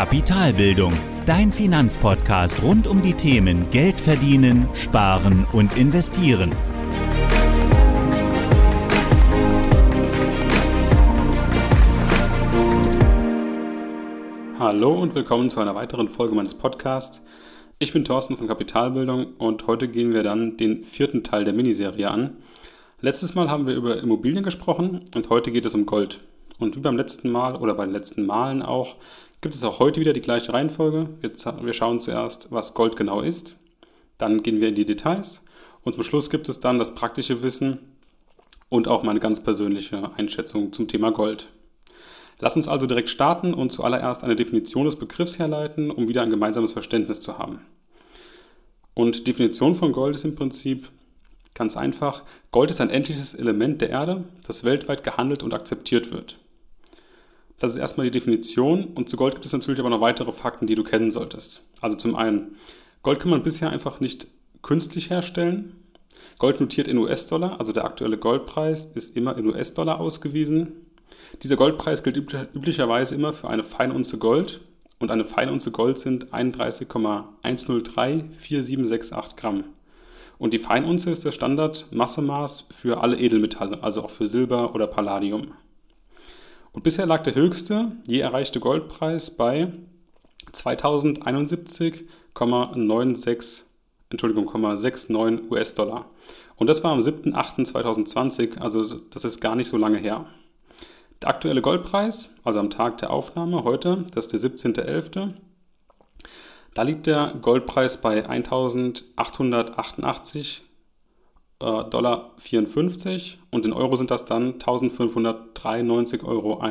Kapitalbildung, dein Finanzpodcast rund um die Themen Geld verdienen, sparen und investieren. Hallo und willkommen zu einer weiteren Folge meines Podcasts. Ich bin Thorsten von Kapitalbildung und heute gehen wir dann den vierten Teil der Miniserie an. Letztes Mal haben wir über Immobilien gesprochen und heute geht es um Gold. Und wie beim letzten Mal oder bei den letzten Malen auch, gibt es auch heute wieder die gleiche Reihenfolge. Wir, wir schauen zuerst, was Gold genau ist, dann gehen wir in die Details und zum Schluss gibt es dann das praktische Wissen und auch meine ganz persönliche Einschätzung zum Thema Gold. Lass uns also direkt starten und zuallererst eine Definition des Begriffs herleiten, um wieder ein gemeinsames Verständnis zu haben. Und Definition von Gold ist im Prinzip ganz einfach, Gold ist ein endliches Element der Erde, das weltweit gehandelt und akzeptiert wird. Das ist erstmal die Definition und zu Gold gibt es natürlich aber noch weitere Fakten, die du kennen solltest. Also zum einen, Gold kann man bisher einfach nicht künstlich herstellen. Gold notiert in US-Dollar, also der aktuelle Goldpreis ist immer in US-Dollar ausgewiesen. Dieser Goldpreis gilt üblicherweise immer für eine Feinunze Gold und eine Feinunze Gold sind 31,1034768 Gramm. Und die Feinunze ist der Standard-Massemaß für alle Edelmetalle, also auch für Silber oder Palladium. Und bisher lag der höchste je erreichte Goldpreis bei 2071,96 Entschuldigung, 69 US-Dollar. Und das war am 7.8.2020, also das ist gar nicht so lange her. Der aktuelle Goldpreis, also am Tag der Aufnahme heute, das ist der 17.11., da liegt der Goldpreis bei 1888 äh, Dollar 54 und in Euro sind das dann 1593,21 Euro.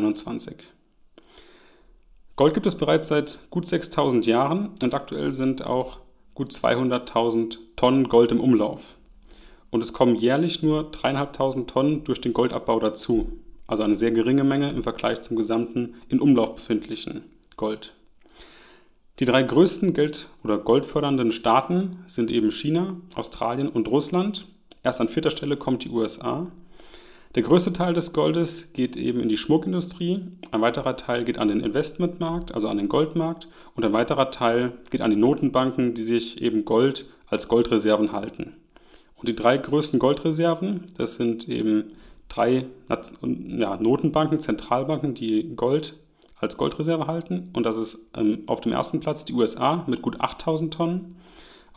Gold gibt es bereits seit gut 6000 Jahren und aktuell sind auch gut 200.000 Tonnen Gold im Umlauf. Und es kommen jährlich nur 3.500 Tonnen durch den Goldabbau dazu. Also eine sehr geringe Menge im Vergleich zum gesamten in Umlauf befindlichen Gold. Die drei größten Geld- oder goldfördernden Staaten sind eben China, Australien und Russland. Erst an vierter Stelle kommt die USA. Der größte Teil des Goldes geht eben in die Schmuckindustrie, ein weiterer Teil geht an den Investmentmarkt, also an den Goldmarkt, und ein weiterer Teil geht an die Notenbanken, die sich eben Gold als Goldreserven halten. Und die drei größten Goldreserven, das sind eben drei ja, Notenbanken, Zentralbanken, die Gold als Goldreserve halten. Und das ist ähm, auf dem ersten Platz die USA mit gut 8000 Tonnen,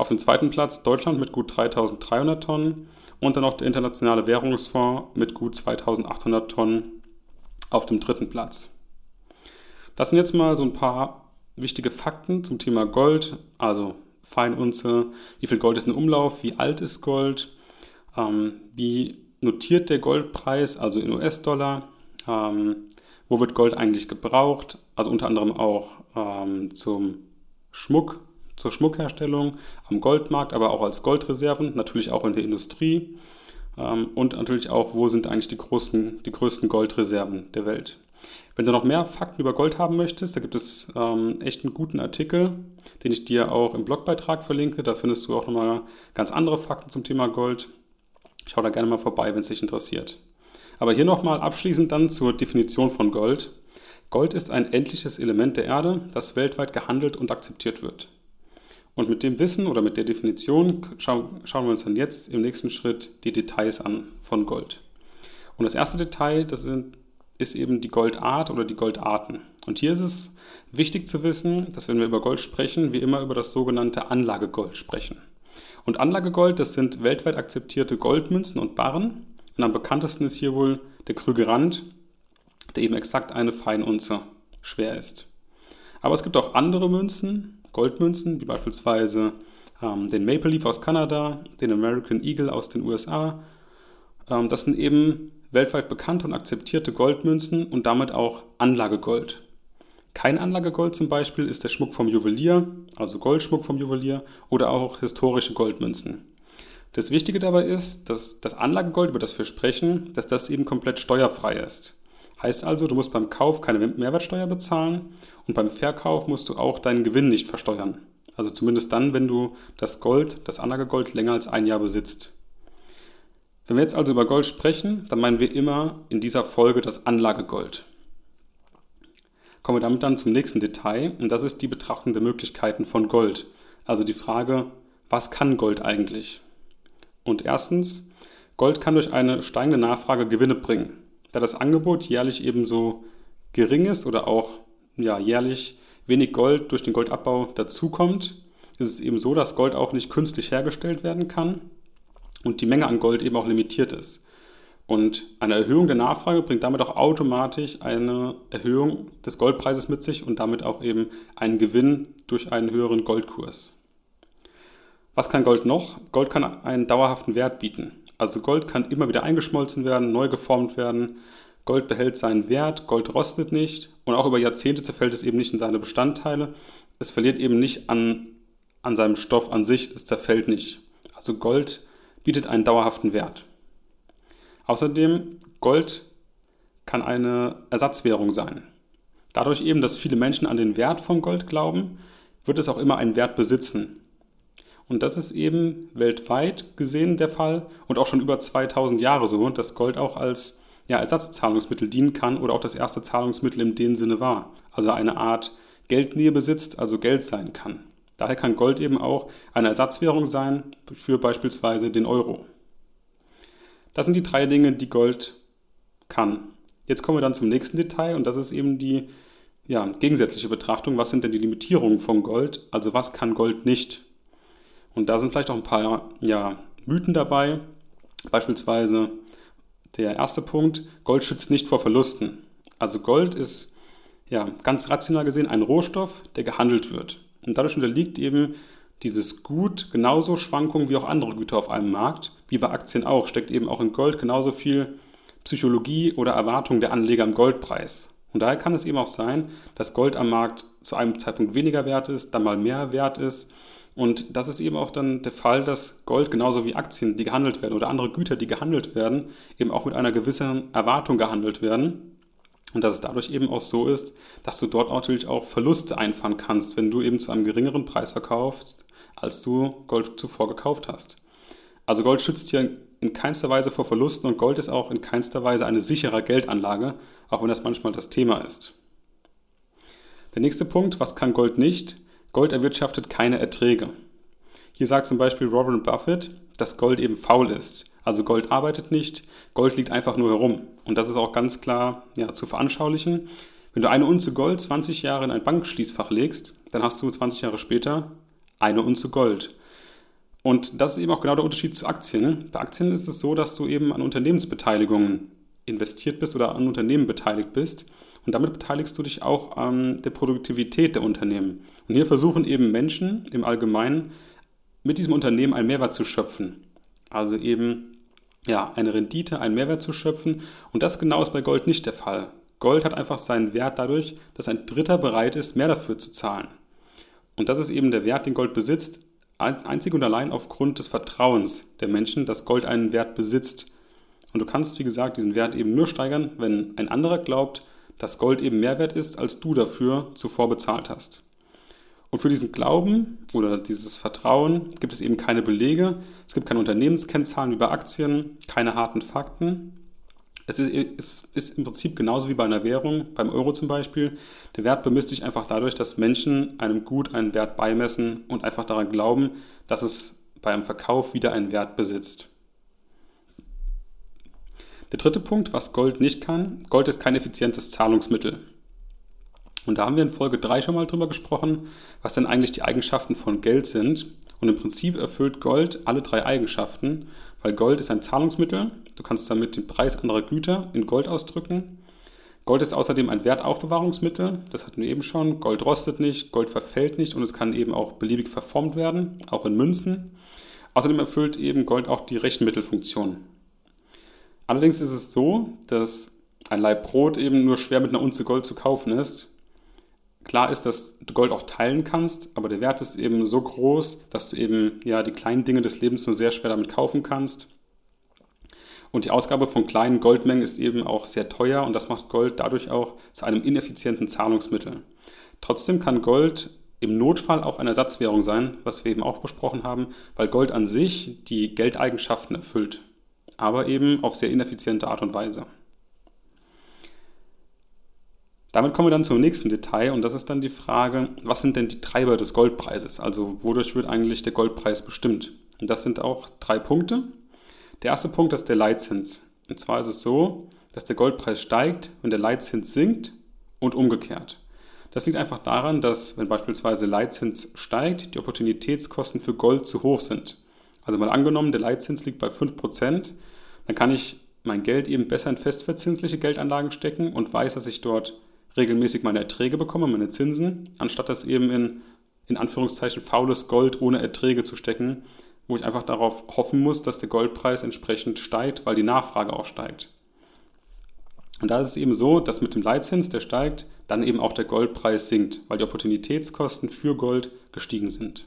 auf dem zweiten Platz Deutschland mit gut 3300 Tonnen und dann noch der Internationale Währungsfonds mit gut 2800 Tonnen auf dem dritten Platz. Das sind jetzt mal so ein paar wichtige Fakten zum Thema Gold, also Feinunze, wie viel Gold ist in Umlauf, wie alt ist Gold, ähm, wie notiert der Goldpreis, also in US-Dollar, ähm, wo wird Gold eigentlich gebraucht, also unter anderem auch ähm, zum Schmuck, zur Schmuckherstellung am Goldmarkt, aber auch als Goldreserven, natürlich auch in der Industrie ähm, und natürlich auch, wo sind eigentlich die, großen, die größten Goldreserven der Welt. Wenn du noch mehr Fakten über Gold haben möchtest, da gibt es ähm, echt einen guten Artikel, den ich dir auch im Blogbeitrag verlinke. Da findest du auch nochmal ganz andere Fakten zum Thema Gold. Schau da gerne mal vorbei, wenn es dich interessiert. Aber hier nochmal abschließend dann zur Definition von Gold. Gold ist ein endliches Element der Erde, das weltweit gehandelt und akzeptiert wird. Und mit dem Wissen oder mit der Definition schauen wir uns dann jetzt im nächsten Schritt die Details an von Gold. Und das erste Detail, das sind, ist eben die Goldart oder die Goldarten. Und hier ist es wichtig zu wissen, dass wenn wir über Gold sprechen, wir immer über das sogenannte Anlagegold sprechen. Und Anlagegold, das sind weltweit akzeptierte Goldmünzen und Barren. Und am bekanntesten ist hier wohl der Krügerand, der eben exakt eine Feinunze schwer ist. Aber es gibt auch andere Münzen, Goldmünzen, wie beispielsweise ähm, den Maple Leaf aus Kanada, den American Eagle aus den USA. Ähm, das sind eben weltweit bekannte und akzeptierte Goldmünzen und damit auch Anlagegold. Kein Anlagegold zum Beispiel ist der Schmuck vom Juwelier, also Goldschmuck vom Juwelier oder auch historische Goldmünzen. Das Wichtige dabei ist, dass das Anlagegold, über das wir sprechen, dass das eben komplett steuerfrei ist. Heißt also, du musst beim Kauf keine Mehrwertsteuer bezahlen und beim Verkauf musst du auch deinen Gewinn nicht versteuern. Also zumindest dann, wenn du das Gold, das Anlagegold länger als ein Jahr besitzt. Wenn wir jetzt also über Gold sprechen, dann meinen wir immer in dieser Folge das Anlagegold. kommen wir damit dann zum nächsten Detail und das ist die Betrachtung der Möglichkeiten von Gold. Also die Frage, was kann Gold eigentlich? Und erstens, Gold kann durch eine steigende Nachfrage Gewinne bringen. Da das Angebot jährlich ebenso gering ist oder auch ja, jährlich wenig Gold durch den Goldabbau dazukommt, ist es eben so, dass Gold auch nicht künstlich hergestellt werden kann und die Menge an Gold eben auch limitiert ist. Und eine Erhöhung der Nachfrage bringt damit auch automatisch eine Erhöhung des Goldpreises mit sich und damit auch eben einen Gewinn durch einen höheren Goldkurs. Was kann Gold noch? Gold kann einen dauerhaften Wert bieten. Also Gold kann immer wieder eingeschmolzen werden, neu geformt werden. Gold behält seinen Wert, Gold rostet nicht und auch über Jahrzehnte zerfällt es eben nicht in seine Bestandteile. Es verliert eben nicht an, an seinem Stoff an sich, es zerfällt nicht. Also Gold bietet einen dauerhaften Wert. Außerdem, Gold kann eine Ersatzwährung sein. Dadurch eben, dass viele Menschen an den Wert von Gold glauben, wird es auch immer einen Wert besitzen. Und das ist eben weltweit gesehen der Fall und auch schon über 2000 Jahre so, dass Gold auch als ja, Ersatzzahlungsmittel dienen kann oder auch das erste Zahlungsmittel in dem Sinne war. Also eine Art Geldnähe besitzt, also Geld sein kann. Daher kann Gold eben auch eine Ersatzwährung sein für beispielsweise den Euro. Das sind die drei Dinge, die Gold kann. Jetzt kommen wir dann zum nächsten Detail und das ist eben die ja, gegensätzliche Betrachtung. Was sind denn die Limitierungen von Gold? Also was kann Gold nicht? Und da sind vielleicht auch ein paar ja, Mythen dabei. Beispielsweise der erste Punkt, Gold schützt nicht vor Verlusten. Also Gold ist ja, ganz rational gesehen ein Rohstoff, der gehandelt wird. Und dadurch unterliegt eben dieses Gut genauso Schwankungen wie auch andere Güter auf einem Markt, wie bei Aktien auch, steckt eben auch in Gold genauso viel Psychologie oder Erwartung der Anleger im Goldpreis. Und daher kann es eben auch sein, dass Gold am Markt zu einem Zeitpunkt weniger wert ist, dann mal mehr wert ist. Und das ist eben auch dann der Fall, dass Gold genauso wie Aktien, die gehandelt werden oder andere Güter, die gehandelt werden, eben auch mit einer gewissen Erwartung gehandelt werden. Und dass es dadurch eben auch so ist, dass du dort natürlich auch Verluste einfahren kannst, wenn du eben zu einem geringeren Preis verkaufst, als du Gold zuvor gekauft hast. Also Gold schützt hier in keinster Weise vor Verlusten und Gold ist auch in keinster Weise eine sichere Geldanlage, auch wenn das manchmal das Thema ist. Der nächste Punkt, was kann Gold nicht? Gold erwirtschaftet keine Erträge. Hier sagt zum Beispiel Warren Buffett, dass Gold eben faul ist. Also Gold arbeitet nicht, Gold liegt einfach nur herum. Und das ist auch ganz klar ja, zu veranschaulichen. Wenn du eine Unze Gold 20 Jahre in ein Bankschließfach legst, dann hast du 20 Jahre später eine Unze Gold. Und das ist eben auch genau der Unterschied zu Aktien. Bei Aktien ist es so, dass du eben an Unternehmensbeteiligungen investiert bist oder an Unternehmen beteiligt bist. Und damit beteiligst du dich auch an der Produktivität der Unternehmen. Und hier versuchen eben Menschen im Allgemeinen mit diesem Unternehmen einen Mehrwert zu schöpfen. Also eben ja, eine Rendite, einen Mehrwert zu schöpfen. Und das genau ist bei Gold nicht der Fall. Gold hat einfach seinen Wert dadurch, dass ein Dritter bereit ist, mehr dafür zu zahlen. Und das ist eben der Wert, den Gold besitzt, einzig und allein aufgrund des Vertrauens der Menschen, dass Gold einen Wert besitzt. Und du kannst, wie gesagt, diesen Wert eben nur steigern, wenn ein anderer glaubt, dass Gold eben mehr wert ist, als du dafür zuvor bezahlt hast. Und für diesen Glauben oder dieses Vertrauen gibt es eben keine Belege, es gibt keine Unternehmenskennzahlen wie bei Aktien, keine harten Fakten. Es ist, ist, ist, im Prinzip genauso wie bei einer Währung, beim Euro zum Beispiel. Der Wert bemisst sich einfach dadurch, dass Menschen einem Gut einen Wert beimessen und einfach daran glauben, dass es bei einem Verkauf wieder einen Wert besitzt. Der dritte Punkt, was Gold nicht kann, Gold ist kein effizientes Zahlungsmittel. Und da haben wir in Folge 3 schon mal drüber gesprochen, was denn eigentlich die Eigenschaften von Geld sind. Und im Prinzip erfüllt Gold alle drei Eigenschaften, weil Gold ist ein Zahlungsmittel. Du kannst damit den Preis anderer Güter in Gold ausdrücken. Gold ist außerdem ein Wertaufbewahrungsmittel, das hatten wir eben schon. Gold rostet nicht, Gold verfällt nicht und es kann eben auch beliebig verformt werden, auch in Münzen. Außerdem erfüllt eben Gold auch die Rechenmittelfunktion. Allerdings ist es so, dass ein Leib Brot eben nur schwer mit einer Unze Gold zu kaufen ist Klar ist, dass du Gold auch teilen kannst, aber der Wert ist eben so groß, dass du eben ja die kleinen Dinge des Lebens nur sehr schwer damit kaufen kannst. Und die Ausgabe von kleinen Goldmengen ist eben auch sehr teuer und das macht Gold dadurch auch zu einem ineffizienten Zahlungsmittel. Trotzdem kann Gold im Notfall auch eine Ersatzwährung sein, was wir eben auch besprochen haben, weil Gold an sich die Geldeigenschaften erfüllt, aber eben auf sehr ineffiziente Art und Weise. Damit kommen wir dann zum nächsten Detail und das ist dann die Frage, was sind denn die Treiber des Goldpreises? Also wodurch wird eigentlich der Goldpreis bestimmt? Und das sind auch drei Punkte. Der erste Punkt ist der Leitzins. Und zwar ist es so, dass der Goldpreis steigt, wenn der Leitzins sinkt und umgekehrt. Das liegt einfach daran, dass wenn beispielsweise Leitzins steigt, die Opportunitätskosten für Gold zu hoch sind. Also mal angenommen, der Leitzins liegt bei 5%, dann kann ich mein Geld eben besser in festverzinsliche Geldanlagen stecken und weiß, dass ich dort regelmäßig meine Erträge bekomme, meine Zinsen, anstatt das eben in, in Anführungszeichen faules Gold ohne Erträge zu stecken, wo ich einfach darauf hoffen muss, dass der Goldpreis entsprechend steigt, weil die Nachfrage auch steigt. Und da ist es eben so, dass mit dem Leitzins, der steigt, dann eben auch der Goldpreis sinkt, weil die Opportunitätskosten für Gold gestiegen sind.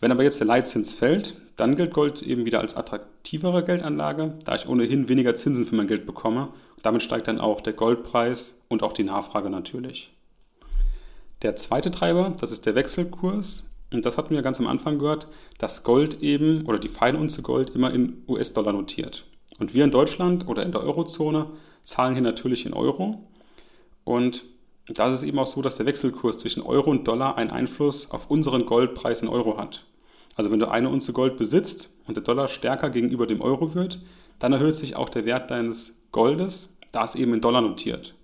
Wenn aber jetzt der Leitzins fällt, dann gilt Gold eben wieder als attraktivere Geldanlage, da ich ohnehin weniger Zinsen für mein Geld bekomme. Damit steigt dann auch der Goldpreis und auch die Nachfrage natürlich. Der zweite Treiber, das ist der Wechselkurs. Und das hatten wir ganz am Anfang gehört, dass Gold eben oder die Feinunze Gold immer in US-Dollar notiert. Und wir in Deutschland oder in der Eurozone zahlen hier natürlich in Euro. Und da ist es eben auch so, dass der Wechselkurs zwischen Euro und Dollar einen Einfluss auf unseren Goldpreis in Euro hat. Also wenn du eine Unze Gold besitzt und der Dollar stärker gegenüber dem Euro wird, dann erhöht sich auch der Wert deines Goldes, da es eben in Dollar notiert.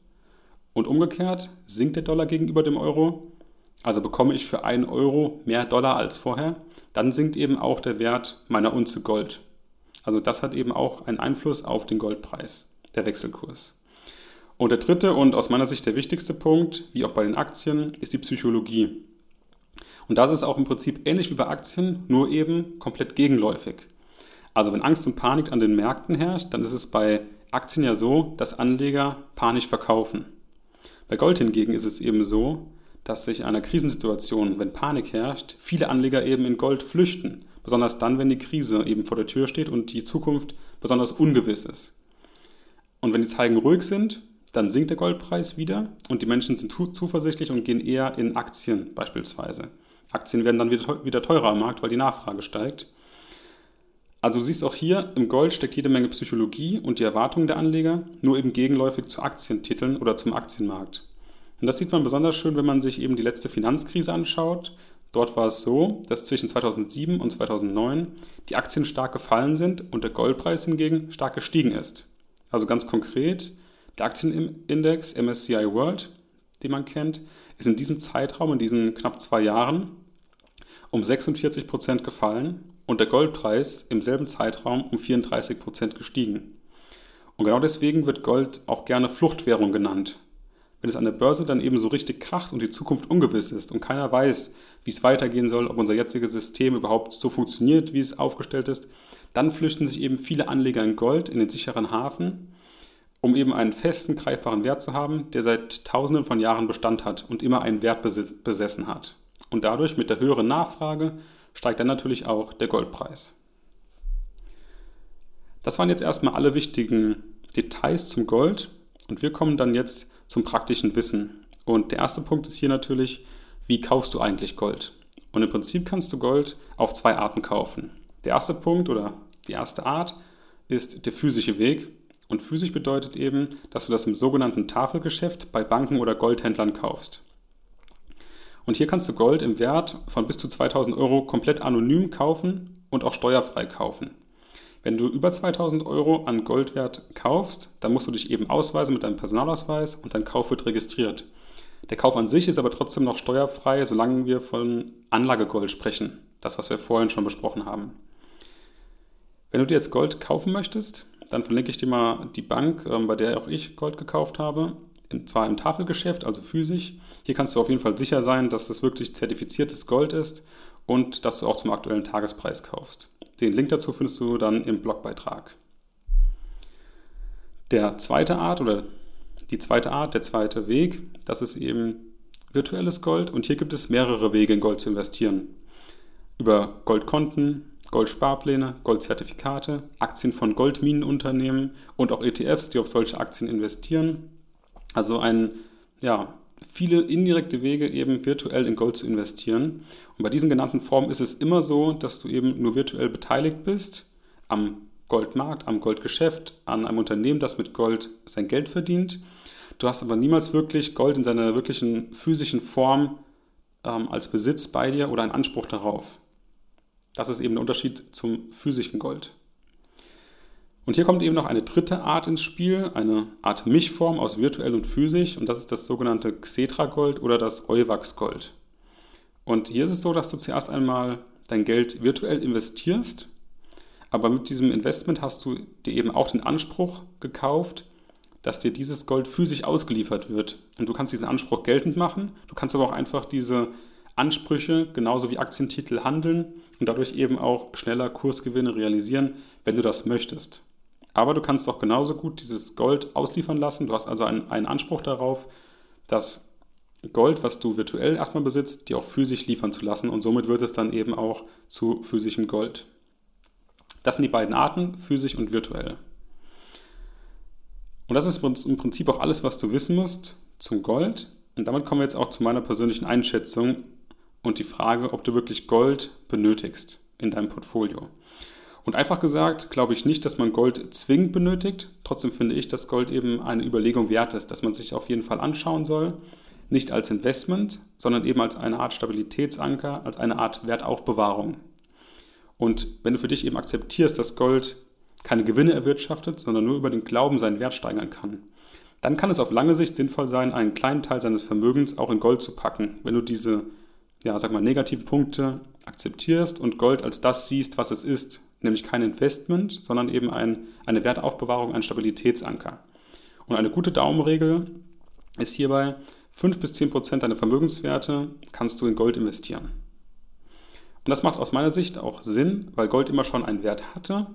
Und umgekehrt sinkt der Dollar gegenüber dem Euro, also bekomme ich für einen Euro mehr Dollar als vorher, dann sinkt eben auch der Wert meiner Unze Gold. Also das hat eben auch einen Einfluss auf den Goldpreis, der Wechselkurs. Und der dritte und aus meiner Sicht der wichtigste Punkt, wie auch bei den Aktien, ist die Psychologie. Und das ist auch im Prinzip ähnlich wie bei Aktien, nur eben komplett gegenläufig. Also wenn Angst und Panik an den Märkten herrscht, dann ist es bei Aktien ja so, dass Anleger panisch verkaufen. Bei Gold hingegen ist es eben so, dass sich in einer Krisensituation, wenn Panik herrscht, viele Anleger eben in Gold flüchten. Besonders dann, wenn die Krise eben vor der Tür steht und die Zukunft besonders ungewiss ist. Und wenn die Zeigen ruhig sind, dann sinkt der Goldpreis wieder und die Menschen sind zuversichtlich und gehen eher in Aktien beispielsweise. Aktien werden dann wieder teurer am Markt, weil die Nachfrage steigt. Also du siehst auch hier, im Gold steckt jede Menge Psychologie und die Erwartungen der Anleger, nur eben gegenläufig zu Aktientiteln oder zum Aktienmarkt. Und das sieht man besonders schön, wenn man sich eben die letzte Finanzkrise anschaut. Dort war es so, dass zwischen 2007 und 2009 die Aktien stark gefallen sind und der Goldpreis hingegen stark gestiegen ist. Also ganz konkret, der Aktienindex MSCI World, den man kennt, ist in diesem Zeitraum, in diesen knapp zwei Jahren, um 46 Prozent gefallen und der Goldpreis im selben Zeitraum um 34 Prozent gestiegen. Und genau deswegen wird Gold auch gerne Fluchtwährung genannt. Wenn es an der Börse dann eben so richtig kracht und die Zukunft ungewiss ist und keiner weiß, wie es weitergehen soll, ob unser jetziges System überhaupt so funktioniert, wie es aufgestellt ist, dann flüchten sich eben viele Anleger in Gold in den sicheren Hafen um eben einen festen, greifbaren Wert zu haben, der seit Tausenden von Jahren Bestand hat und immer einen Wert besessen hat. Und dadurch mit der höheren Nachfrage steigt dann natürlich auch der Goldpreis. Das waren jetzt erstmal alle wichtigen Details zum Gold und wir kommen dann jetzt zum praktischen Wissen. Und der erste Punkt ist hier natürlich, wie kaufst du eigentlich Gold? Und im Prinzip kannst du Gold auf zwei Arten kaufen. Der erste Punkt oder die erste Art ist der physische Weg. Und physisch bedeutet eben, dass du das im sogenannten Tafelgeschäft bei Banken oder Goldhändlern kaufst. Und hier kannst du Gold im Wert von bis zu 2000 Euro komplett anonym kaufen und auch steuerfrei kaufen. Wenn du über 2000 Euro an Goldwert kaufst, dann musst du dich eben ausweisen mit deinem Personalausweis und dein Kauf wird registriert. Der Kauf an sich ist aber trotzdem noch steuerfrei, solange wir von Anlagegold sprechen. Das, was wir vorhin schon besprochen haben. Wenn du dir jetzt Gold kaufen möchtest, dann verlinke ich dir mal die Bank, ähm, bei der auch ich Gold gekauft habe. Und zwar im Tafelgeschäft, also physisch. Hier kannst du auf jeden Fall sicher sein, dass das wirklich zertifiziertes Gold ist und dass du auch zum aktuellen Tagespreis kaufst. Den Link dazu findest du dann im Blogbeitrag. Der zweite Art oder die zweite Art, der zweite Weg, das ist eben virtuelles Gold und hier gibt es mehrere Wege in Gold zu investieren. Über Goldkonten, Goldsparpläne, Goldzertifikate, Aktien von Goldminenunternehmen und auch ETFs, die auf solche Aktien investieren. Also ein, ja, viele indirekte Wege eben virtuell in Gold zu investieren. Und bei diesen genannten Formen ist es immer so, dass du eben nur virtuell beteiligt bist am Goldmarkt, am Goldgeschäft, an einem Unternehmen, das mit Gold sein Geld verdient. Du hast aber niemals wirklich Gold in seiner wirklichen physischen Form ähm, als Besitz bei dir oder einen Anspruch darauf. Das ist eben der Unterschied zum physischen Gold. Und hier kommt eben noch eine dritte Art ins Spiel, eine Art Mischform aus virtuell und physisch, und das ist das sogenannte Xetra-Gold oder das Euwax-Gold. Und hier ist es so, dass du zuerst einmal dein Geld virtuell investierst, aber mit diesem Investment hast du dir eben auch den Anspruch gekauft, dass dir dieses Gold physisch ausgeliefert wird. Und du kannst diesen Anspruch geltend machen, du kannst aber auch einfach diese Ansprüche genauso wie Aktientitel handeln und dadurch eben auch schneller Kursgewinne realisieren, wenn du das möchtest. Aber du kannst auch genauso gut dieses Gold ausliefern lassen. Du hast also einen, einen Anspruch darauf, dass Gold, was du virtuell erstmal besitzt, dir auch physisch liefern zu lassen und somit wird es dann eben auch zu physischem Gold. Das sind die beiden Arten, physisch und virtuell. Und das ist im Prinzip auch alles, was du wissen musst zum Gold. Und damit kommen wir jetzt auch zu meiner persönlichen Einschätzung und die Frage, ob du wirklich Gold benötigst in deinem Portfolio. Und einfach gesagt, glaube ich nicht, dass man Gold zwingend benötigt. Trotzdem finde ich, dass Gold eben eine Überlegung wert ist, dass man sich auf jeden Fall anschauen soll. Nicht als Investment, sondern eben als eine Art Stabilitätsanker, als eine Art Wertaufbewahrung. Und wenn du für dich eben akzeptierst, dass Gold keine Gewinne erwirtschaftet, sondern nur über den Glauben seinen Wert steigern kann, dann kann es auf lange Sicht sinnvoll sein, einen kleinen Teil seines Vermögens auch in Gold zu packen, wenn du diese, ja, sag mal, negativen Punkte akzeptierst und Gold als das siehst, was es ist, nämlich kein Investment, sondern eben ein, eine Wertaufbewahrung, ein Stabilitätsanker. Und eine gute Daumenregel ist hierbei, 5 bis 10 Prozent deiner Vermögenswerte kannst du in Gold investieren. Und das macht aus meiner Sicht auch Sinn, weil Gold immer schon einen Wert hatte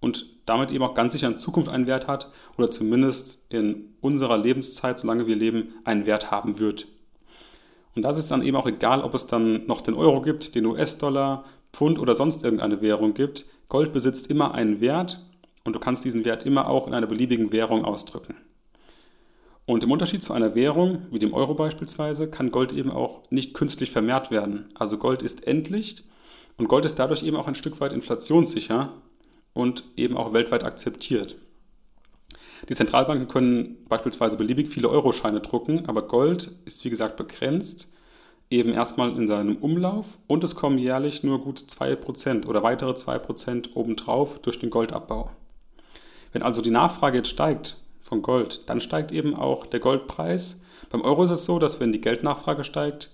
und damit eben auch ganz sicher in Zukunft einen Wert hat oder zumindest in unserer Lebenszeit, solange wir leben, einen Wert haben wird. Und das ist dann eben auch egal, ob es dann noch den Euro gibt, den US-Dollar, Pfund oder sonst irgendeine Währung gibt. Gold besitzt immer einen Wert und du kannst diesen Wert immer auch in einer beliebigen Währung ausdrücken. Und im Unterschied zu einer Währung, wie dem Euro beispielsweise, kann Gold eben auch nicht künstlich vermehrt werden. Also Gold ist endlich und Gold ist dadurch eben auch ein Stück weit inflationssicher und eben auch weltweit akzeptiert. Die Zentralbanken können beispielsweise beliebig viele Euroscheine drucken, aber Gold ist wie gesagt begrenzt, eben erstmal in seinem Umlauf und es kommen jährlich nur gut 2% oder weitere 2% obendrauf durch den Goldabbau. Wenn also die Nachfrage jetzt steigt von Gold, dann steigt eben auch der Goldpreis. Beim Euro ist es so, dass wenn die Geldnachfrage steigt,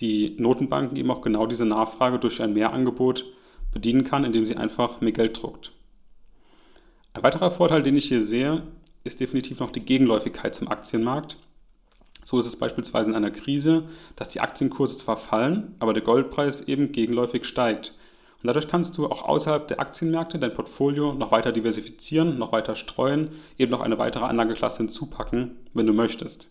die Notenbanken eben auch genau diese Nachfrage durch ein Mehrangebot bedienen kann, indem sie einfach mehr Geld druckt. Ein weiterer Vorteil, den ich hier sehe, ist definitiv noch die Gegenläufigkeit zum Aktienmarkt. So ist es beispielsweise in einer Krise, dass die Aktienkurse zwar fallen, aber der Goldpreis eben gegenläufig steigt. Und dadurch kannst du auch außerhalb der Aktienmärkte dein Portfolio noch weiter diversifizieren, noch weiter streuen, eben noch eine weitere Anlageklasse hinzupacken, wenn du möchtest.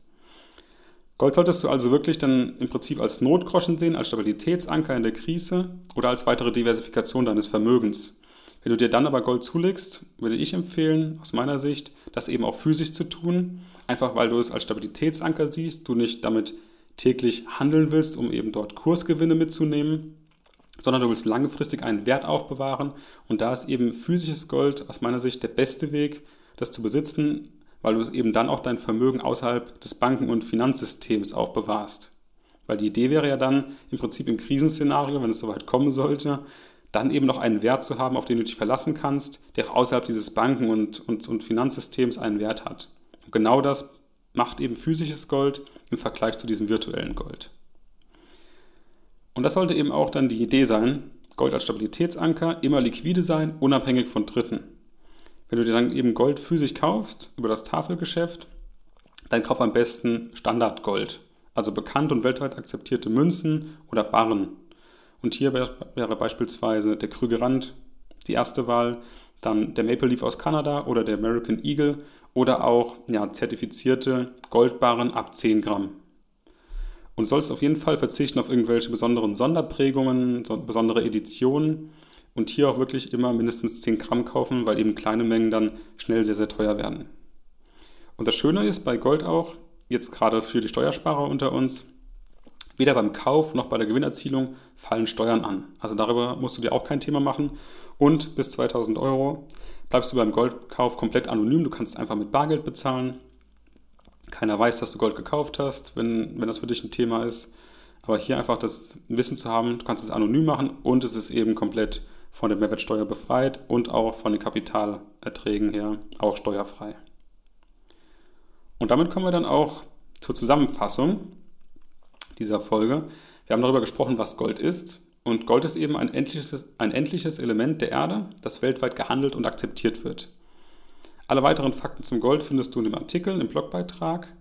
Gold solltest du also wirklich dann im Prinzip als Notgroschen sehen, als Stabilitätsanker in der Krise oder als weitere Diversifikation deines Vermögens. Wenn du dir dann aber Gold zulegst, würde ich empfehlen, aus meiner Sicht, das eben auch physisch zu tun, einfach weil du es als Stabilitätsanker siehst, du nicht damit täglich handeln willst, um eben dort Kursgewinne mitzunehmen, sondern du willst langfristig einen Wert aufbewahren und da ist eben physisches Gold aus meiner Sicht der beste Weg, das zu besitzen, weil du es eben dann auch dein Vermögen außerhalb des Banken- und Finanzsystems aufbewahrst. Weil die Idee wäre ja dann im Prinzip im Krisenszenario, wenn es soweit kommen sollte, dann eben noch einen Wert zu haben, auf den du dich verlassen kannst, der auch außerhalb dieses Banken- und, und, und Finanzsystems einen Wert hat. Und genau das macht eben physisches Gold im Vergleich zu diesem virtuellen Gold. Und das sollte eben auch dann die Idee sein, Gold als Stabilitätsanker, immer liquide sein, unabhängig von Dritten. Wenn du dir dann eben Gold physisch kaufst, über das Tafelgeschäft, dann kauf am besten Standardgold, also bekannt und weltweit akzeptierte Münzen oder Barren. Und hier wäre beispielsweise der Krügerrand die erste Wahl, dann der Maple Leaf aus Kanada oder der American Eagle oder auch ja, zertifizierte Goldbarren ab 10 Gramm. Und du sollst auf jeden Fall verzichten auf irgendwelche besonderen Sonderprägungen, so besondere Editionen und hier auch wirklich immer mindestens 10 Gramm kaufen, weil eben kleine Mengen dann schnell sehr, sehr teuer werden. Und das Schöne ist bei Gold auch, jetzt gerade für die Steuersparer unter uns, Weder beim Kauf noch bei der Gewinnerzielung fallen Steuern an. Also darüber musst du dir auch kein Thema machen. Und bis 2000 Euro bleibst du beim Goldkauf komplett anonym. Du kannst einfach mit Bargeld bezahlen. Keiner weiß, dass du Gold gekauft hast, wenn, wenn das für dich ein Thema ist. Aber hier einfach das Wissen zu haben, du kannst es anonym machen und es ist eben komplett von der Mehrwertsteuer befreit und auch von den Kapitalerträgen her auch steuerfrei. Und damit kommen wir dann auch zur Zusammenfassung dieser Folge. Wir haben darüber gesprochen, was Gold ist. Und Gold ist eben ein endliches, ein endliches Element der Erde, das weltweit gehandelt und akzeptiert wird. Alle weiteren Fakten zum Gold findest du in dem Artikel, im Blogbeitrag.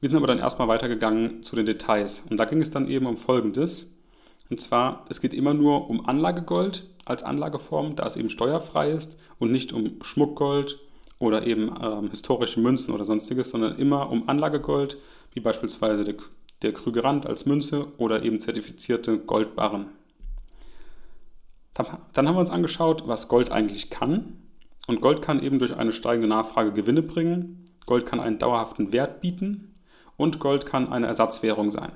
Wir sind aber dann erstmal weitergegangen zu den Details. Und da ging es dann eben um Folgendes. Und zwar, es geht immer nur um Anlagegold als Anlageform, da es eben steuerfrei ist und nicht um Schmuckgold oder eben ähm, historische Münzen oder sonstiges, sondern immer um Anlagegold, wie beispielsweise der, der Krügerand als Münze oder eben zertifizierte Goldbarren. Dann haben wir uns angeschaut, was Gold eigentlich kann. Und Gold kann eben durch eine steigende Nachfrage Gewinne bringen. Gold kann einen dauerhaften Wert bieten. Und Gold kann eine Ersatzwährung sein.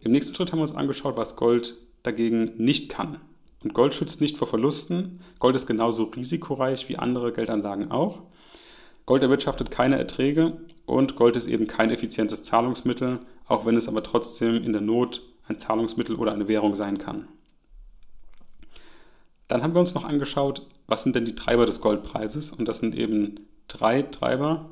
Im nächsten Schritt haben wir uns angeschaut, was Gold dagegen nicht kann. Und Gold schützt nicht vor Verlusten. Gold ist genauso risikoreich wie andere Geldanlagen auch. Gold erwirtschaftet keine Erträge und Gold ist eben kein effizientes Zahlungsmittel, auch wenn es aber trotzdem in der Not ein Zahlungsmittel oder eine Währung sein kann. Dann haben wir uns noch angeschaut, was sind denn die Treiber des Goldpreises? Und das sind eben drei Treiber.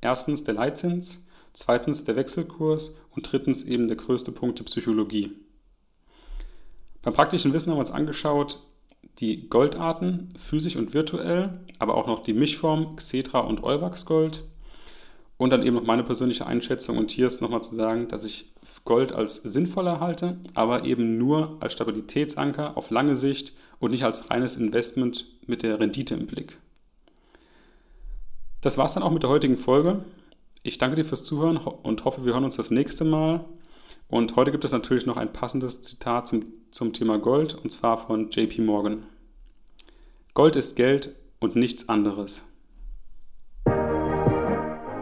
Erstens der Leitzins, zweitens der Wechselkurs und drittens eben der größte Punkt der Psychologie. Beim praktischen Wissen haben wir uns angeschaut, die Goldarten, physisch und virtuell, aber auch noch die Mischform Xetra und Euwax Gold. Und dann eben noch meine persönliche Einschätzung und hier ist nochmal zu sagen, dass ich Gold als sinnvoller halte, aber eben nur als Stabilitätsanker auf lange Sicht und nicht als reines Investment mit der Rendite im Blick. Das war es dann auch mit der heutigen Folge. Ich danke dir fürs Zuhören und hoffe, wir hören uns das nächste Mal. Und heute gibt es natürlich noch ein passendes Zitat zum, zum Thema Gold und zwar von JP Morgan. Gold ist Geld und nichts anderes.